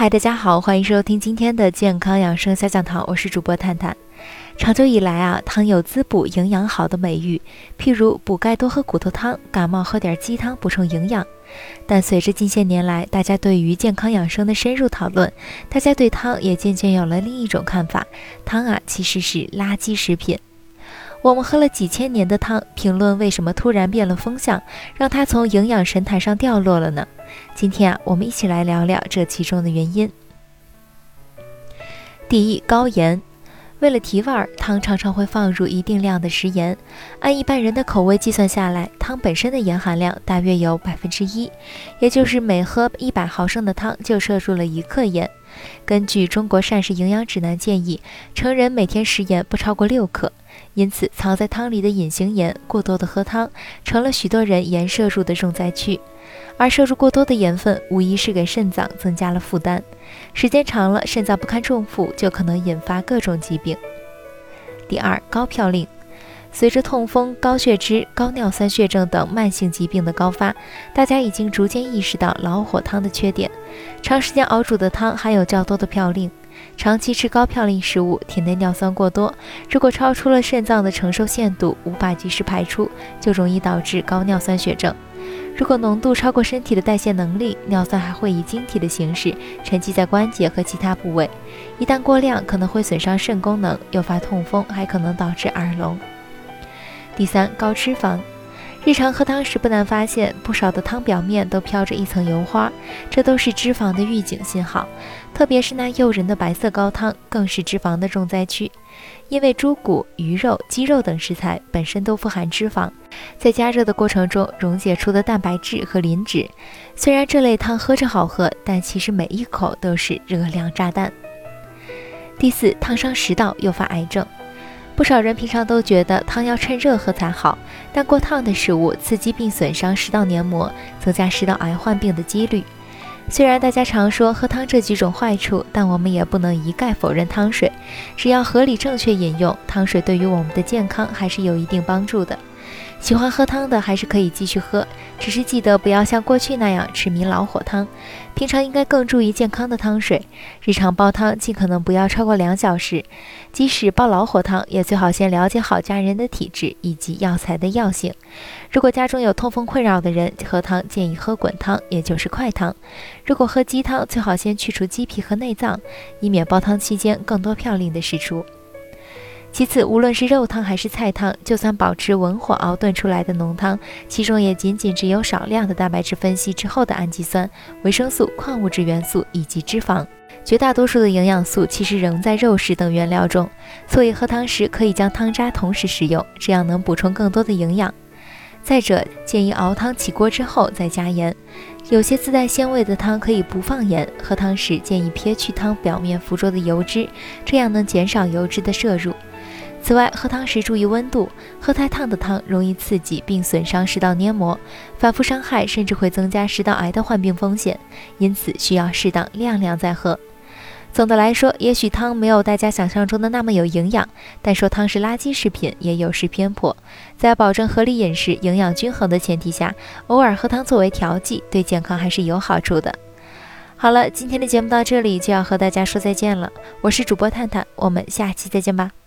嗨，大家好，欢迎收听今天的健康养生小讲堂，我是主播探探。长久以来啊，汤有滋补营养好的美誉，譬如补钙多喝骨头汤，感冒喝点鸡汤补充营养。但随着近些年来大家对于健康养生的深入讨论，大家对汤也渐渐有了另一种看法：汤啊其实是垃圾食品。我们喝了几千年的汤，评论为什么突然变了风向，让它从营养神坛上掉落了呢？今天啊，我们一起来聊聊这其中的原因。第一，高盐。为了提味儿，汤常常会放入一定量的食盐。按一般人的口味计算下来，汤本身的盐含量大约有百分之一，也就是每喝一百毫升的汤就摄入了一克盐。根据《中国膳食营养指南》建议，成人每天食盐不超过六克。因此，藏在汤里的隐形盐，过多的喝汤成了许多人盐摄入的重灾区。而摄入过多的盐分，无疑是给肾脏增加了负担。时间长了，肾脏不堪重负，就可能引发各种疾病。第二，高嘌呤。随着痛风、高血脂、高尿酸血症等慢性疾病的高发，大家已经逐渐意识到老火汤的缺点。长时间熬煮的汤含有较多的嘌呤，长期吃高嘌呤食物，体内尿酸过多，如果超出了肾脏的承受限度，无法及时排出，就容易导致高尿酸血症。如果浓度超过身体的代谢能力，尿酸还会以晶体的形式沉积在关节和其他部位，一旦过量，可能会损伤肾功能，诱发痛风，还可能导致耳聋。第三，高脂肪。日常喝汤时，不难发现不少的汤表面都飘着一层油花，这都是脂肪的预警信号。特别是那诱人的白色高汤，更是脂肪的重灾区。因为猪骨、鱼肉、鸡肉等食材本身都富含脂肪，在加热的过程中溶解出的蛋白质和磷脂。虽然这类汤喝着好喝，但其实每一口都是热量炸弹。第四，烫伤食道，诱发癌症。不少人平常都觉得汤要趁热喝才好，但过烫的食物刺激并损伤食道黏膜，增加食道癌患病的几率。虽然大家常说喝汤这几种坏处，但我们也不能一概否认汤水。只要合理正确饮用，汤水对于我们的健康还是有一定帮助的。喜欢喝汤的还是可以继续喝，只是记得不要像过去那样痴迷老火汤。平常应该更注意健康的汤水，日常煲汤尽可能不要超过两小时。即使煲老火汤，也最好先了解好家人的体质以及药材的药性。如果家中有痛风困扰的人，喝汤建议喝滚汤，也就是快汤。如果喝鸡汤，最好先去除鸡皮和内脏，以免煲汤期间更多嘌呤的释出。其次，无论是肉汤还是菜汤，就算保持文火熬炖出来的浓汤，其中也仅仅只有少量的蛋白质分析之后的氨基酸、维生素、矿物质元素以及脂肪，绝大多数的营养素其实仍在肉食等原料中。所以喝汤时可以将汤渣同时食用，这样能补充更多的营养。再者，建议熬汤起锅之后再加盐。有些自带鲜味的汤可以不放盐，喝汤时建议撇去汤表面浮着的油脂，这样能减少油脂的摄入。此外，喝汤时注意温度，喝太烫的汤容易刺激并损伤食道黏膜，反复伤害甚至会增加食道癌的患病风险，因此需要适当晾晾再喝。总的来说，也许汤没有大家想象中的那么有营养，但说汤是垃圾食品也有失偏颇。在保证合理饮食、营养均衡的前提下，偶尔喝汤作为调剂，对健康还是有好处的。好了，今天的节目到这里就要和大家说再见了，我是主播探探，我们下期再见吧。